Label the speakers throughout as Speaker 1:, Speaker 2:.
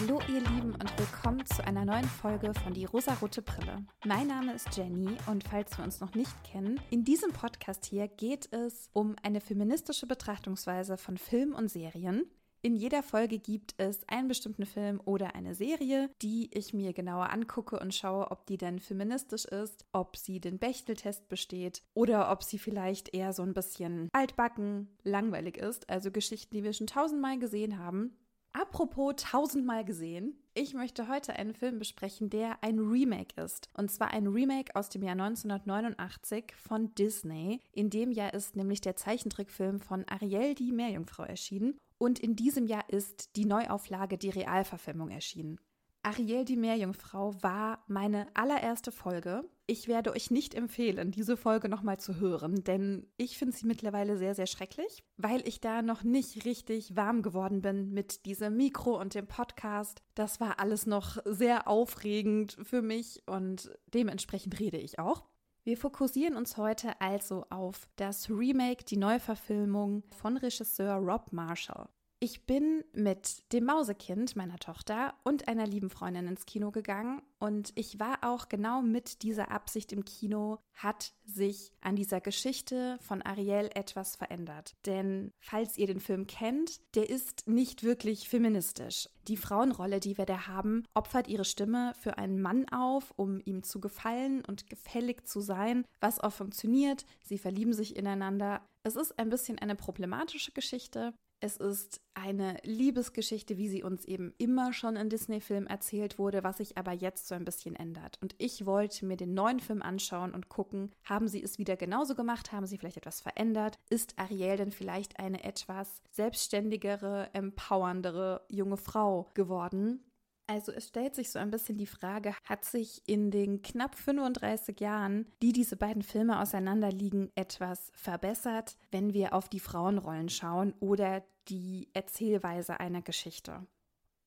Speaker 1: Hallo ihr Lieben und willkommen zu einer neuen Folge von Die rosarote Brille. Mein Name ist Jenny und falls wir uns noch nicht kennen, in diesem Podcast hier geht es um eine feministische Betrachtungsweise von Film und Serien. In jeder Folge gibt es einen bestimmten Film oder eine Serie, die ich mir genauer angucke und schaue, ob die denn feministisch ist, ob sie den Bechteltest besteht oder ob sie vielleicht eher so ein bisschen altbacken, langweilig ist, also Geschichten, die wir schon tausendmal gesehen haben. Apropos tausendmal gesehen, ich möchte heute einen Film besprechen, der ein Remake ist. Und zwar ein Remake aus dem Jahr 1989 von Disney. In dem Jahr ist nämlich der Zeichentrickfilm von Ariel die Meerjungfrau erschienen. Und in diesem Jahr ist die Neuauflage, die Realverfilmung erschienen. Ariel die Meerjungfrau war meine allererste Folge. Ich werde euch nicht empfehlen, diese Folge nochmal zu hören, denn ich finde sie mittlerweile sehr, sehr schrecklich, weil ich da noch nicht richtig warm geworden bin mit diesem Mikro und dem Podcast. Das war alles noch sehr aufregend für mich und dementsprechend rede ich auch. Wir fokussieren uns heute also auf das Remake, die Neuverfilmung von Regisseur Rob Marshall. Ich bin mit dem Mausekind meiner Tochter und einer lieben Freundin ins Kino gegangen und ich war auch genau mit dieser Absicht im Kino, hat sich an dieser Geschichte von Ariel etwas verändert. Denn falls ihr den Film kennt, der ist nicht wirklich feministisch. Die Frauenrolle, die wir da haben, opfert ihre Stimme für einen Mann auf, um ihm zu gefallen und gefällig zu sein, was auch funktioniert. Sie verlieben sich ineinander. Es ist ein bisschen eine problematische Geschichte, es ist eine Liebesgeschichte, wie sie uns eben immer schon in Disney-Filmen erzählt wurde, was sich aber jetzt so ein bisschen ändert. Und ich wollte mir den neuen Film anschauen und gucken, haben sie es wieder genauso gemacht? Haben sie vielleicht etwas verändert? Ist Ariel denn vielleicht eine etwas selbstständigere, empowerndere junge Frau geworden? Also es stellt sich so ein bisschen die Frage, hat sich in den knapp 35 Jahren, die diese beiden Filme auseinanderliegen, etwas verbessert, wenn wir auf die Frauenrollen schauen oder die Erzählweise einer Geschichte?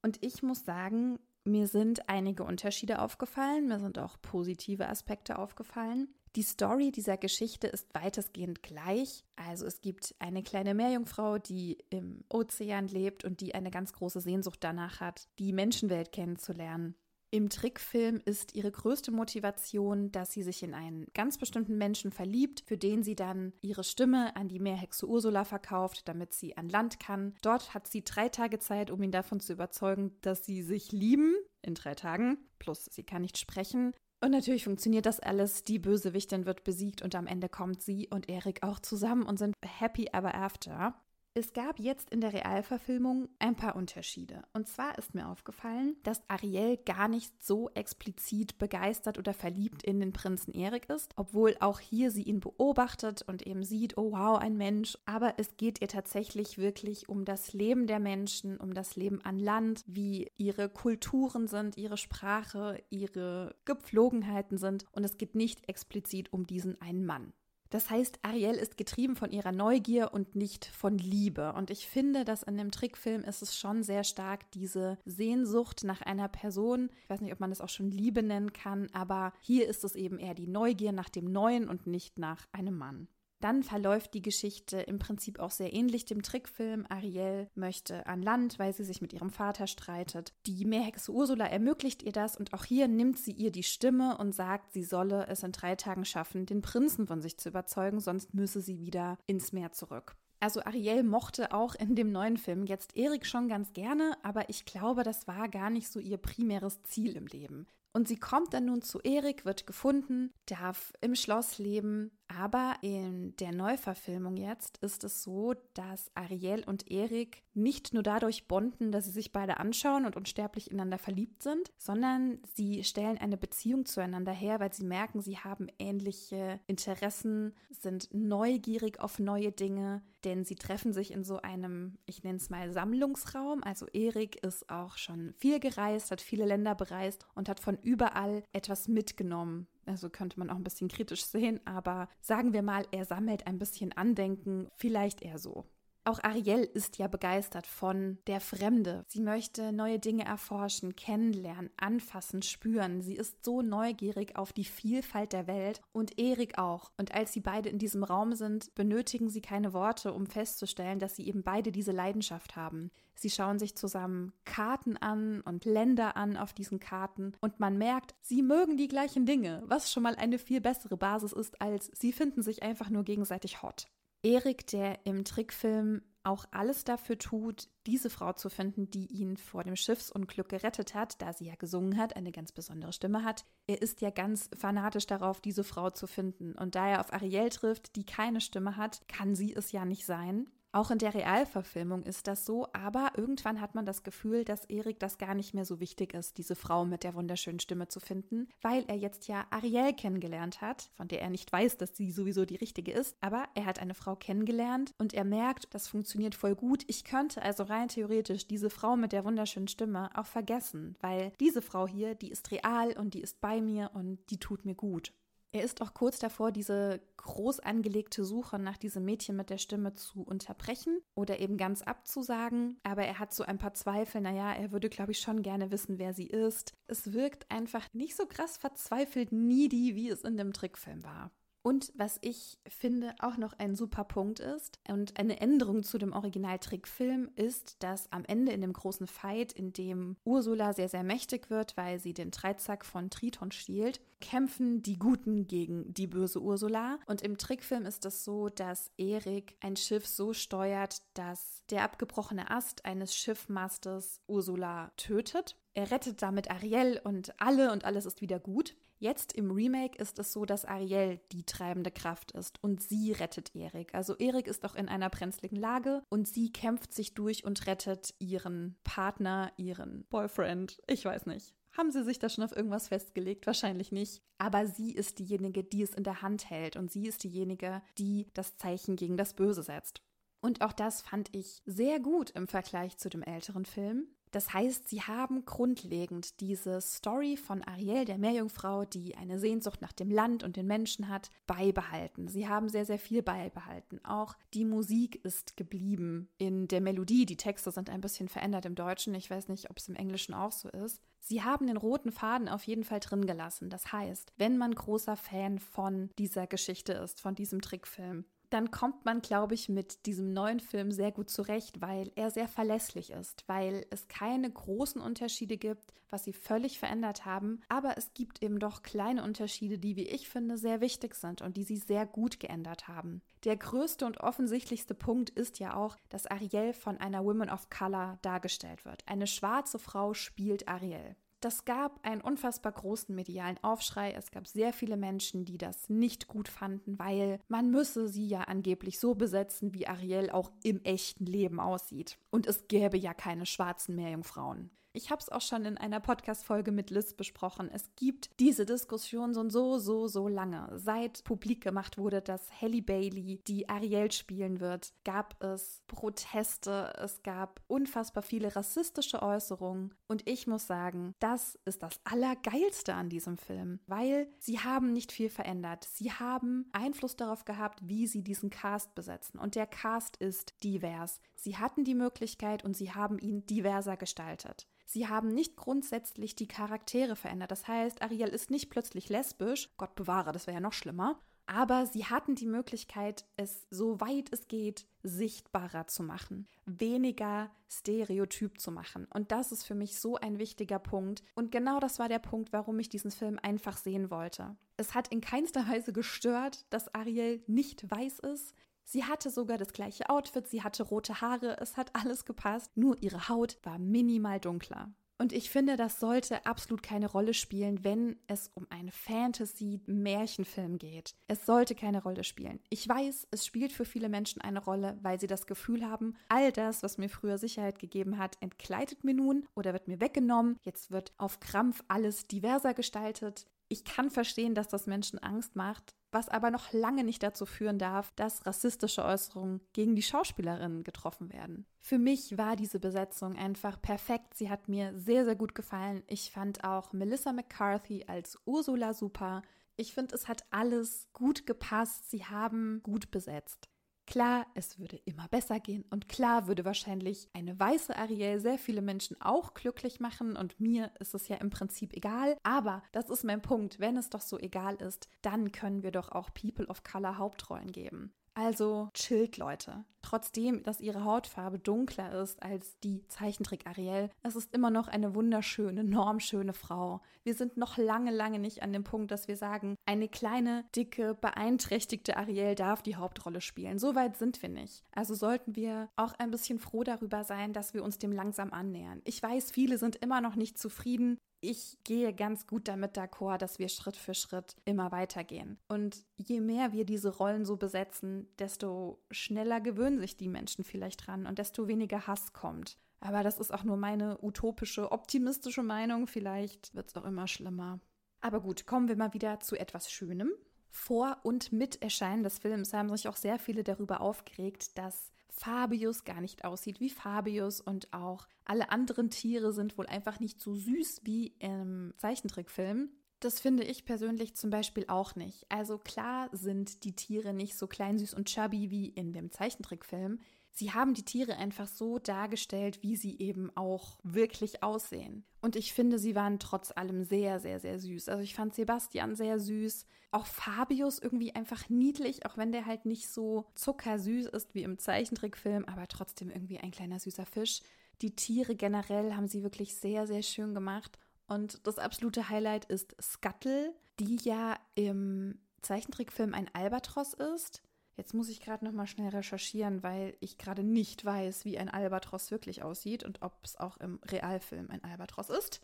Speaker 1: Und ich muss sagen, mir sind einige Unterschiede aufgefallen, mir sind auch positive Aspekte aufgefallen. Die Story dieser Geschichte ist weitestgehend gleich. Also es gibt eine kleine Meerjungfrau, die im Ozean lebt und die eine ganz große Sehnsucht danach hat, die Menschenwelt kennenzulernen. Im Trickfilm ist ihre größte Motivation, dass sie sich in einen ganz bestimmten Menschen verliebt, für den sie dann ihre Stimme an die Meerhexe Ursula verkauft, damit sie an Land kann. Dort hat sie drei Tage Zeit, um ihn davon zu überzeugen, dass sie sich lieben. In drei Tagen. Plus, sie kann nicht sprechen. Und natürlich funktioniert das alles. Die Bösewichtin wird besiegt und am Ende kommt sie und Erik auch zusammen und sind happy ever after. Es gab jetzt in der Realverfilmung ein paar Unterschiede. Und zwar ist mir aufgefallen, dass Ariel gar nicht so explizit begeistert oder verliebt in den Prinzen Erik ist, obwohl auch hier sie ihn beobachtet und eben sieht, oh wow, ein Mensch. Aber es geht ihr tatsächlich wirklich um das Leben der Menschen, um das Leben an Land, wie ihre Kulturen sind, ihre Sprache, ihre Gepflogenheiten sind. Und es geht nicht explizit um diesen einen Mann. Das heißt, Ariel ist getrieben von ihrer Neugier und nicht von Liebe. Und ich finde, dass in dem Trickfilm ist es schon sehr stark diese Sehnsucht nach einer Person. Ich weiß nicht, ob man das auch schon Liebe nennen kann, aber hier ist es eben eher die Neugier nach dem Neuen und nicht nach einem Mann. Dann verläuft die Geschichte im Prinzip auch sehr ähnlich dem Trickfilm. Ariel möchte an Land, weil sie sich mit ihrem Vater streitet. Die Meerhexe Ursula ermöglicht ihr das und auch hier nimmt sie ihr die Stimme und sagt, sie solle es in drei Tagen schaffen, den Prinzen von sich zu überzeugen, sonst müsse sie wieder ins Meer zurück. Also Ariel mochte auch in dem neuen Film jetzt Erik schon ganz gerne, aber ich glaube, das war gar nicht so ihr primäres Ziel im Leben. Und sie kommt dann nun zu Erik, wird gefunden, darf im Schloss leben. Aber in der Neuverfilmung jetzt ist es so, dass Ariel und Erik nicht nur dadurch bonden, dass sie sich beide anschauen und unsterblich ineinander verliebt sind, sondern sie stellen eine Beziehung zueinander her, weil sie merken, sie haben ähnliche Interessen, sind neugierig auf neue Dinge, denn sie treffen sich in so einem, ich nenne es mal Sammlungsraum. Also Erik ist auch schon viel gereist, hat viele Länder bereist und hat von überall etwas mitgenommen. Also könnte man auch ein bisschen kritisch sehen, aber sagen wir mal, er sammelt ein bisschen Andenken, vielleicht eher so. Auch Ariel ist ja begeistert von der Fremde. Sie möchte neue Dinge erforschen, kennenlernen, anfassen, spüren. Sie ist so neugierig auf die Vielfalt der Welt und Erik auch. Und als sie beide in diesem Raum sind, benötigen sie keine Worte, um festzustellen, dass sie eben beide diese Leidenschaft haben. Sie schauen sich zusammen Karten an und Länder an auf diesen Karten und man merkt, sie mögen die gleichen Dinge, was schon mal eine viel bessere Basis ist, als sie finden sich einfach nur gegenseitig hot. Erik, der im Trickfilm auch alles dafür tut, diese Frau zu finden, die ihn vor dem Schiffsunglück gerettet hat, da sie ja gesungen hat, eine ganz besondere Stimme hat. Er ist ja ganz fanatisch darauf, diese Frau zu finden. Und da er auf Ariel trifft, die keine Stimme hat, kann sie es ja nicht sein. Auch in der Realverfilmung ist das so, aber irgendwann hat man das Gefühl, dass Erik das gar nicht mehr so wichtig ist, diese Frau mit der wunderschönen Stimme zu finden, weil er jetzt ja Ariel kennengelernt hat, von der er nicht weiß, dass sie sowieso die richtige ist, aber er hat eine Frau kennengelernt und er merkt, das funktioniert voll gut. Ich könnte also rein theoretisch diese Frau mit der wunderschönen Stimme auch vergessen, weil diese Frau hier, die ist real und die ist bei mir und die tut mir gut. Er ist auch kurz davor, diese groß angelegte Suche nach diesem Mädchen mit der Stimme zu unterbrechen oder eben ganz abzusagen. Aber er hat so ein paar Zweifel. Naja, er würde, glaube ich, schon gerne wissen, wer sie ist. Es wirkt einfach nicht so krass verzweifelt needy, wie es in dem Trickfilm war. Und was ich finde auch noch ein super Punkt ist und eine Änderung zu dem Originaltrickfilm ist, dass am Ende in dem großen Fight, in dem Ursula sehr, sehr mächtig wird, weil sie den Dreizack von Triton stiehlt, kämpfen die Guten gegen die böse Ursula. Und im Trickfilm ist es so, dass Erik ein Schiff so steuert, dass der abgebrochene Ast eines Schiffmastes Ursula tötet. Er rettet damit Ariel und alle und alles ist wieder gut. Jetzt im Remake ist es so, dass Ariel die treibende Kraft ist und sie rettet Erik. Also Erik ist auch in einer brenzligen Lage und sie kämpft sich durch und rettet ihren Partner, ihren Boyfriend. Ich weiß nicht. Haben sie sich da schon auf irgendwas festgelegt? Wahrscheinlich nicht. Aber sie ist diejenige, die es in der Hand hält und sie ist diejenige, die das Zeichen gegen das Böse setzt. Und auch das fand ich sehr gut im Vergleich zu dem älteren Film. Das heißt, sie haben grundlegend diese Story von Ariel, der Meerjungfrau, die eine Sehnsucht nach dem Land und den Menschen hat, beibehalten. Sie haben sehr, sehr viel beibehalten. Auch die Musik ist geblieben in der Melodie. Die Texte sind ein bisschen verändert im Deutschen. Ich weiß nicht, ob es im Englischen auch so ist. Sie haben den roten Faden auf jeden Fall drin gelassen. Das heißt, wenn man großer Fan von dieser Geschichte ist, von diesem Trickfilm, dann kommt man, glaube ich, mit diesem neuen Film sehr gut zurecht, weil er sehr verlässlich ist, weil es keine großen Unterschiede gibt, was sie völlig verändert haben, aber es gibt eben doch kleine Unterschiede, die, wie ich finde, sehr wichtig sind und die sie sehr gut geändert haben. Der größte und offensichtlichste Punkt ist ja auch, dass Ariel von einer Woman of Color dargestellt wird. Eine schwarze Frau spielt Ariel. Das gab einen unfassbar großen medialen Aufschrei. Es gab sehr viele Menschen, die das nicht gut fanden, weil man müsse sie ja angeblich so besetzen, wie Ariel auch im echten Leben aussieht. Und es gäbe ja keine schwarzen Meerjungfrauen. Ich habe es auch schon in einer Podcast-Folge mit Liz besprochen. Es gibt diese Diskussion schon so, so, so lange. Seit publik gemacht wurde, dass Halle Bailey die Ariel spielen wird, gab es Proteste, es gab unfassbar viele rassistische Äußerungen. Und ich muss sagen, das ist das Allergeilste an diesem Film, weil sie haben nicht viel verändert. Sie haben Einfluss darauf gehabt, wie sie diesen Cast besetzen. Und der Cast ist divers. Sie hatten die Möglichkeit und sie haben ihn diverser gestaltet. Sie haben nicht grundsätzlich die Charaktere verändert. Das heißt, Ariel ist nicht plötzlich lesbisch. Gott bewahre, das wäre ja noch schlimmer. Aber sie hatten die Möglichkeit, es so weit es geht sichtbarer zu machen, weniger stereotyp zu machen. Und das ist für mich so ein wichtiger Punkt. Und genau das war der Punkt, warum ich diesen Film einfach sehen wollte. Es hat in keinster Weise gestört, dass Ariel nicht weiß ist. Sie hatte sogar das gleiche Outfit, sie hatte rote Haare, es hat alles gepasst, nur ihre Haut war minimal dunkler. Und ich finde, das sollte absolut keine Rolle spielen, wenn es um einen Fantasy-Märchenfilm geht. Es sollte keine Rolle spielen. Ich weiß, es spielt für viele Menschen eine Rolle, weil sie das Gefühl haben, all das, was mir früher Sicherheit gegeben hat, entkleidet mir nun oder wird mir weggenommen. Jetzt wird auf Krampf alles diverser gestaltet. Ich kann verstehen, dass das Menschen Angst macht, was aber noch lange nicht dazu führen darf, dass rassistische Äußerungen gegen die Schauspielerinnen getroffen werden. Für mich war diese Besetzung einfach perfekt. Sie hat mir sehr, sehr gut gefallen. Ich fand auch Melissa McCarthy als Ursula super. Ich finde, es hat alles gut gepasst. Sie haben gut besetzt. Klar, es würde immer besser gehen und klar würde wahrscheinlich eine weiße Ariel sehr viele Menschen auch glücklich machen und mir ist es ja im Prinzip egal. Aber das ist mein Punkt. Wenn es doch so egal ist, dann können wir doch auch People of Color Hauptrollen geben. Also chillt, Leute. Trotzdem, dass ihre Hautfarbe dunkler ist als die Zeichentrick Ariel, es ist immer noch eine wunderschöne, normschöne Frau. Wir sind noch lange, lange nicht an dem Punkt, dass wir sagen, eine kleine, dicke, beeinträchtigte Ariel darf die Hauptrolle spielen. So weit sind wir nicht. Also sollten wir auch ein bisschen froh darüber sein, dass wir uns dem langsam annähern. Ich weiß, viele sind immer noch nicht zufrieden ich gehe ganz gut damit d'accord, dass wir Schritt für Schritt immer weitergehen. Und je mehr wir diese Rollen so besetzen, desto schneller gewöhnen sich die Menschen vielleicht dran und desto weniger Hass kommt. Aber das ist auch nur meine utopische, optimistische Meinung. Vielleicht wird es auch immer schlimmer. Aber gut, kommen wir mal wieder zu etwas Schönem. Vor und mit Erscheinen des Films haben sich auch sehr viele darüber aufgeregt, dass Fabius gar nicht aussieht wie Fabius und auch alle anderen Tiere sind wohl einfach nicht so süß wie im Zeichentrickfilm. Das finde ich persönlich zum Beispiel auch nicht. Also klar sind die Tiere nicht so klein, süß und chubby wie in dem Zeichentrickfilm. Sie haben die Tiere einfach so dargestellt, wie sie eben auch wirklich aussehen. Und ich finde, sie waren trotz allem sehr, sehr, sehr süß. Also ich fand Sebastian sehr süß. Auch Fabius irgendwie einfach niedlich, auch wenn der halt nicht so zuckersüß ist wie im Zeichentrickfilm, aber trotzdem irgendwie ein kleiner süßer Fisch. Die Tiere generell haben sie wirklich sehr, sehr schön gemacht. Und das absolute Highlight ist Scuttle, die ja im Zeichentrickfilm ein Albatros ist. Jetzt muss ich gerade noch mal schnell recherchieren, weil ich gerade nicht weiß, wie ein Albatros wirklich aussieht und ob es auch im Realfilm ein Albatros ist.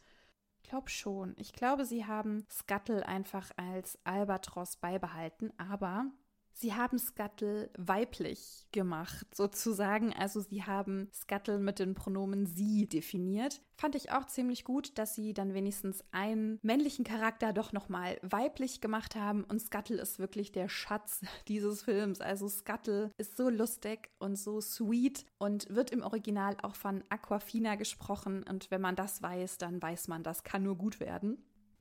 Speaker 1: Ich glaube schon. Ich glaube, sie haben Scuttle einfach als Albatros beibehalten, aber Sie haben Scuttle weiblich gemacht, sozusagen. Also sie haben Scuttle mit den Pronomen sie definiert. Fand ich auch ziemlich gut, dass sie dann wenigstens einen männlichen Charakter doch nochmal weiblich gemacht haben. Und Scuttle ist wirklich der Schatz dieses Films. Also Scuttle ist so lustig und so sweet und wird im Original auch von Aquafina gesprochen. Und wenn man das weiß, dann weiß man, das kann nur gut werden.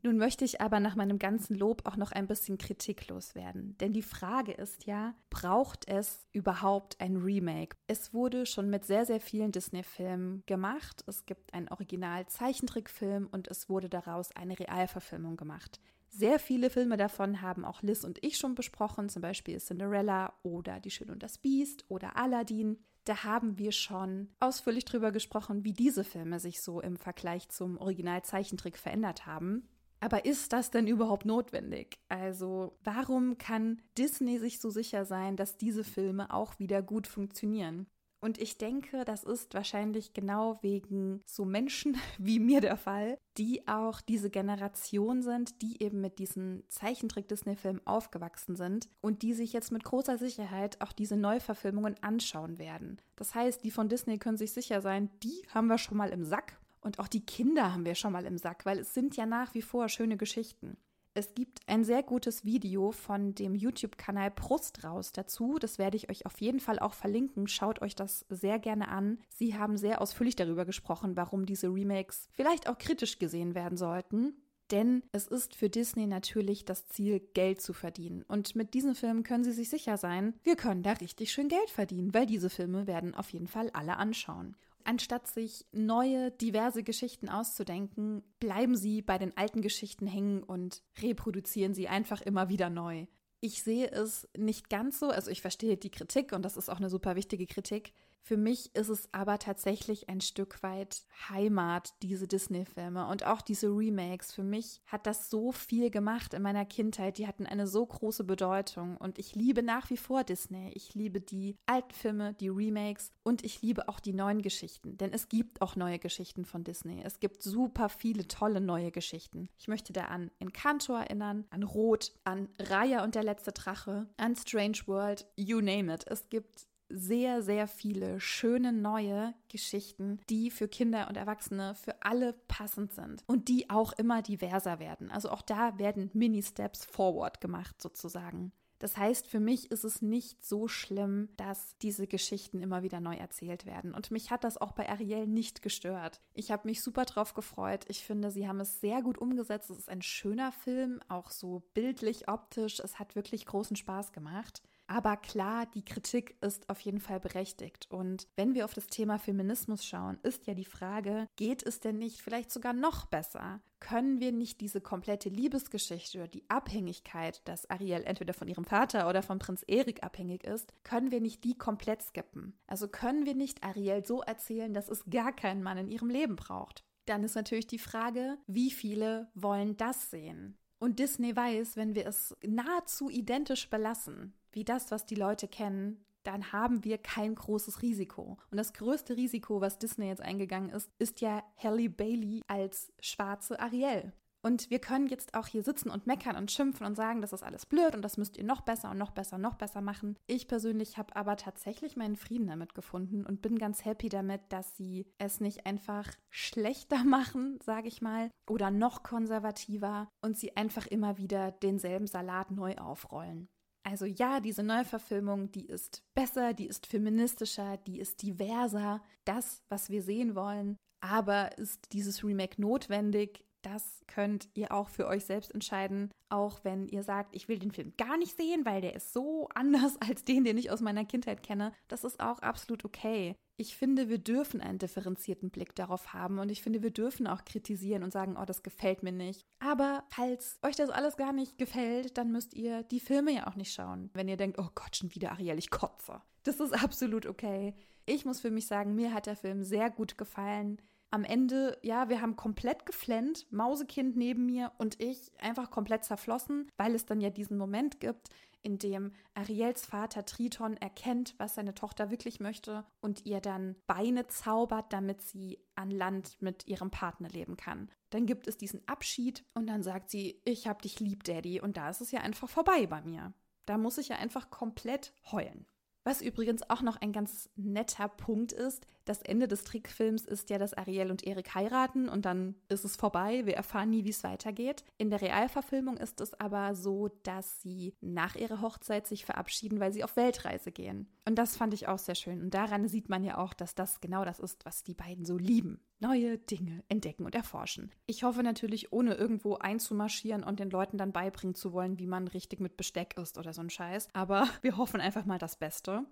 Speaker 1: Nun möchte ich aber nach meinem ganzen Lob auch noch ein bisschen kritiklos werden. Denn die Frage ist ja, braucht es überhaupt ein Remake? Es wurde schon mit sehr, sehr vielen Disney-Filmen gemacht. Es gibt einen Original-Zeichentrickfilm und es wurde daraus eine Realverfilmung gemacht. Sehr viele Filme davon haben auch Liz und ich schon besprochen, zum Beispiel Cinderella oder Die Schöne und das Biest oder Aladdin. Da haben wir schon ausführlich drüber gesprochen, wie diese Filme sich so im Vergleich zum Original-Zeichentrick verändert haben. Aber ist das denn überhaupt notwendig? Also warum kann Disney sich so sicher sein, dass diese Filme auch wieder gut funktionieren? Und ich denke, das ist wahrscheinlich genau wegen so Menschen wie mir der Fall, die auch diese Generation sind, die eben mit diesen Zeichentrick-Disney-Filmen aufgewachsen sind und die sich jetzt mit großer Sicherheit auch diese Neuverfilmungen anschauen werden. Das heißt, die von Disney können sich sicher sein, die haben wir schon mal im Sack und auch die Kinder haben wir schon mal im Sack, weil es sind ja nach wie vor schöne Geschichten. Es gibt ein sehr gutes Video von dem YouTube-Kanal Brust raus dazu. Das werde ich euch auf jeden Fall auch verlinken. Schaut euch das sehr gerne an. Sie haben sehr ausführlich darüber gesprochen, warum diese Remakes vielleicht auch kritisch gesehen werden sollten. Denn es ist für Disney natürlich das Ziel, Geld zu verdienen. Und mit diesen Filmen können sie sich sicher sein, wir können da richtig schön Geld verdienen, weil diese Filme werden auf jeden Fall alle anschauen. Anstatt sich neue, diverse Geschichten auszudenken, bleiben sie bei den alten Geschichten hängen und reproduzieren sie einfach immer wieder neu. Ich sehe es nicht ganz so, also ich verstehe die Kritik und das ist auch eine super wichtige Kritik, für mich ist es aber tatsächlich ein Stück weit Heimat, diese Disney-Filme und auch diese Remakes. Für mich hat das so viel gemacht in meiner Kindheit. Die hatten eine so große Bedeutung und ich liebe nach wie vor Disney. Ich liebe die alten Filme, die Remakes und ich liebe auch die neuen Geschichten, denn es gibt auch neue Geschichten von Disney. Es gibt super viele tolle neue Geschichten. Ich möchte da an Encanto erinnern, an Rot, an Raya und der letzte Drache, an Strange World, you name it. Es gibt sehr, sehr viele schöne neue Geschichten, die für Kinder und Erwachsene für alle passend sind und die auch immer diverser werden. Also auch da werden Mini-Steps forward gemacht sozusagen. Das heißt, für mich ist es nicht so schlimm, dass diese Geschichten immer wieder neu erzählt werden. Und mich hat das auch bei Ariel nicht gestört. Ich habe mich super drauf gefreut. Ich finde, sie haben es sehr gut umgesetzt. Es ist ein schöner Film, auch so bildlich, optisch. Es hat wirklich großen Spaß gemacht. Aber klar, die Kritik ist auf jeden Fall berechtigt. Und wenn wir auf das Thema Feminismus schauen, ist ja die Frage, geht es denn nicht vielleicht sogar noch besser? Können wir nicht diese komplette Liebesgeschichte oder die Abhängigkeit, dass Ariel entweder von ihrem Vater oder von Prinz Erik abhängig ist, können wir nicht die komplett skippen? Also können wir nicht Ariel so erzählen, dass es gar keinen Mann in ihrem Leben braucht? Dann ist natürlich die Frage, wie viele wollen das sehen? Und Disney weiß, wenn wir es nahezu identisch belassen, wie das, was die Leute kennen, dann haben wir kein großes Risiko. Und das größte Risiko, was Disney jetzt eingegangen ist, ist ja Halle Bailey als schwarze Ariel. Und wir können jetzt auch hier sitzen und meckern und schimpfen und sagen, das ist alles blöd und das müsst ihr noch besser und noch besser, noch besser machen. Ich persönlich habe aber tatsächlich meinen Frieden damit gefunden und bin ganz happy damit, dass sie es nicht einfach schlechter machen, sage ich mal, oder noch konservativer und sie einfach immer wieder denselben Salat neu aufrollen. Also ja, diese Neuverfilmung, die ist besser, die ist feministischer, die ist diverser, das, was wir sehen wollen. Aber ist dieses Remake notwendig? Das könnt ihr auch für euch selbst entscheiden. Auch wenn ihr sagt, ich will den Film gar nicht sehen, weil der ist so anders als den, den ich aus meiner Kindheit kenne. Das ist auch absolut okay. Ich finde, wir dürfen einen differenzierten Blick darauf haben und ich finde, wir dürfen auch kritisieren und sagen, oh, das gefällt mir nicht. Aber falls euch das alles gar nicht gefällt, dann müsst ihr die Filme ja auch nicht schauen. Wenn ihr denkt, oh Gott, schon wieder Ariel, ich kotze. Das ist absolut okay. Ich muss für mich sagen, mir hat der Film sehr gut gefallen am Ende, ja, wir haben komplett geflennt, Mausekind neben mir und ich einfach komplett zerflossen, weil es dann ja diesen Moment gibt, in dem Ariels Vater Triton erkennt, was seine Tochter wirklich möchte und ihr dann Beine zaubert, damit sie an Land mit ihrem Partner leben kann. Dann gibt es diesen Abschied und dann sagt sie, ich hab dich lieb, Daddy, und da ist es ja einfach vorbei bei mir. Da muss ich ja einfach komplett heulen. Was übrigens auch noch ein ganz netter Punkt ist, das Ende des Trickfilms ist ja, dass Ariel und Erik heiraten und dann ist es vorbei. Wir erfahren nie, wie es weitergeht. In der Realverfilmung ist es aber so, dass sie nach ihrer Hochzeit sich verabschieden, weil sie auf Weltreise gehen. Und das fand ich auch sehr schön. Und daran sieht man ja auch, dass das genau das ist, was die beiden so lieben. Neue Dinge entdecken und erforschen. Ich hoffe natürlich, ohne irgendwo einzumarschieren und den Leuten dann beibringen zu wollen, wie man richtig mit Besteck isst oder so ein Scheiß. Aber wir hoffen einfach mal das Beste.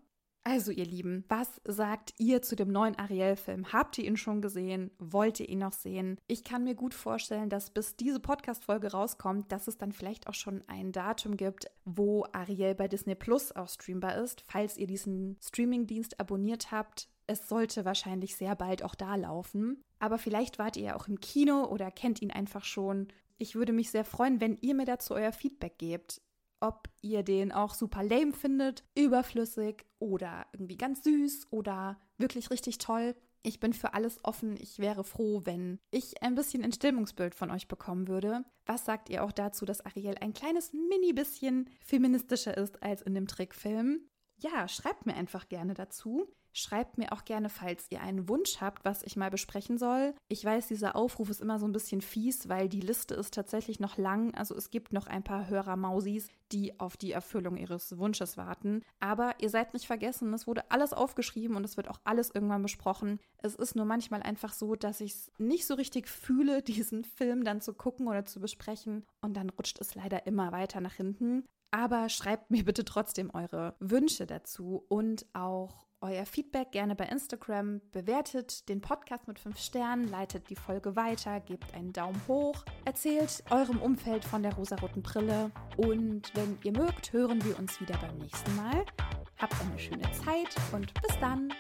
Speaker 1: Also, ihr Lieben, was sagt ihr zu dem neuen Ariel-Film? Habt ihr ihn schon gesehen? Wollt ihr ihn noch sehen? Ich kann mir gut vorstellen, dass bis diese Podcast-Folge rauskommt, dass es dann vielleicht auch schon ein Datum gibt, wo Ariel bei Disney Plus auch streambar ist. Falls ihr diesen Streaming-Dienst abonniert habt, es sollte wahrscheinlich sehr bald auch da laufen. Aber vielleicht wart ihr ja auch im Kino oder kennt ihn einfach schon. Ich würde mich sehr freuen, wenn ihr mir dazu euer Feedback gebt ob ihr den auch super lame findet, überflüssig oder irgendwie ganz süß oder wirklich richtig toll. Ich bin für alles offen. Ich wäre froh, wenn ich ein bisschen ein Stimmungsbild von euch bekommen würde. Was sagt ihr auch dazu, dass Ariel ein kleines mini bisschen feministischer ist als in dem Trickfilm? Ja, schreibt mir einfach gerne dazu. Schreibt mir auch gerne, falls ihr einen Wunsch habt, was ich mal besprechen soll. Ich weiß, dieser Aufruf ist immer so ein bisschen fies, weil die Liste ist tatsächlich noch lang. Also es gibt noch ein paar Hörer-Mausis, die auf die Erfüllung ihres Wunsches warten. Aber ihr seid nicht vergessen, es wurde alles aufgeschrieben und es wird auch alles irgendwann besprochen. Es ist nur manchmal einfach so, dass ich es nicht so richtig fühle, diesen Film dann zu gucken oder zu besprechen. Und dann rutscht es leider immer weiter nach hinten. Aber schreibt mir bitte trotzdem eure Wünsche dazu und auch euer Feedback gerne bei Instagram. Bewertet den Podcast mit 5 Sternen, leitet die Folge weiter, gebt einen Daumen hoch, erzählt eurem Umfeld von der rosaroten Brille. Und wenn ihr mögt, hören wir uns wieder beim nächsten Mal. Habt eine schöne Zeit und bis dann.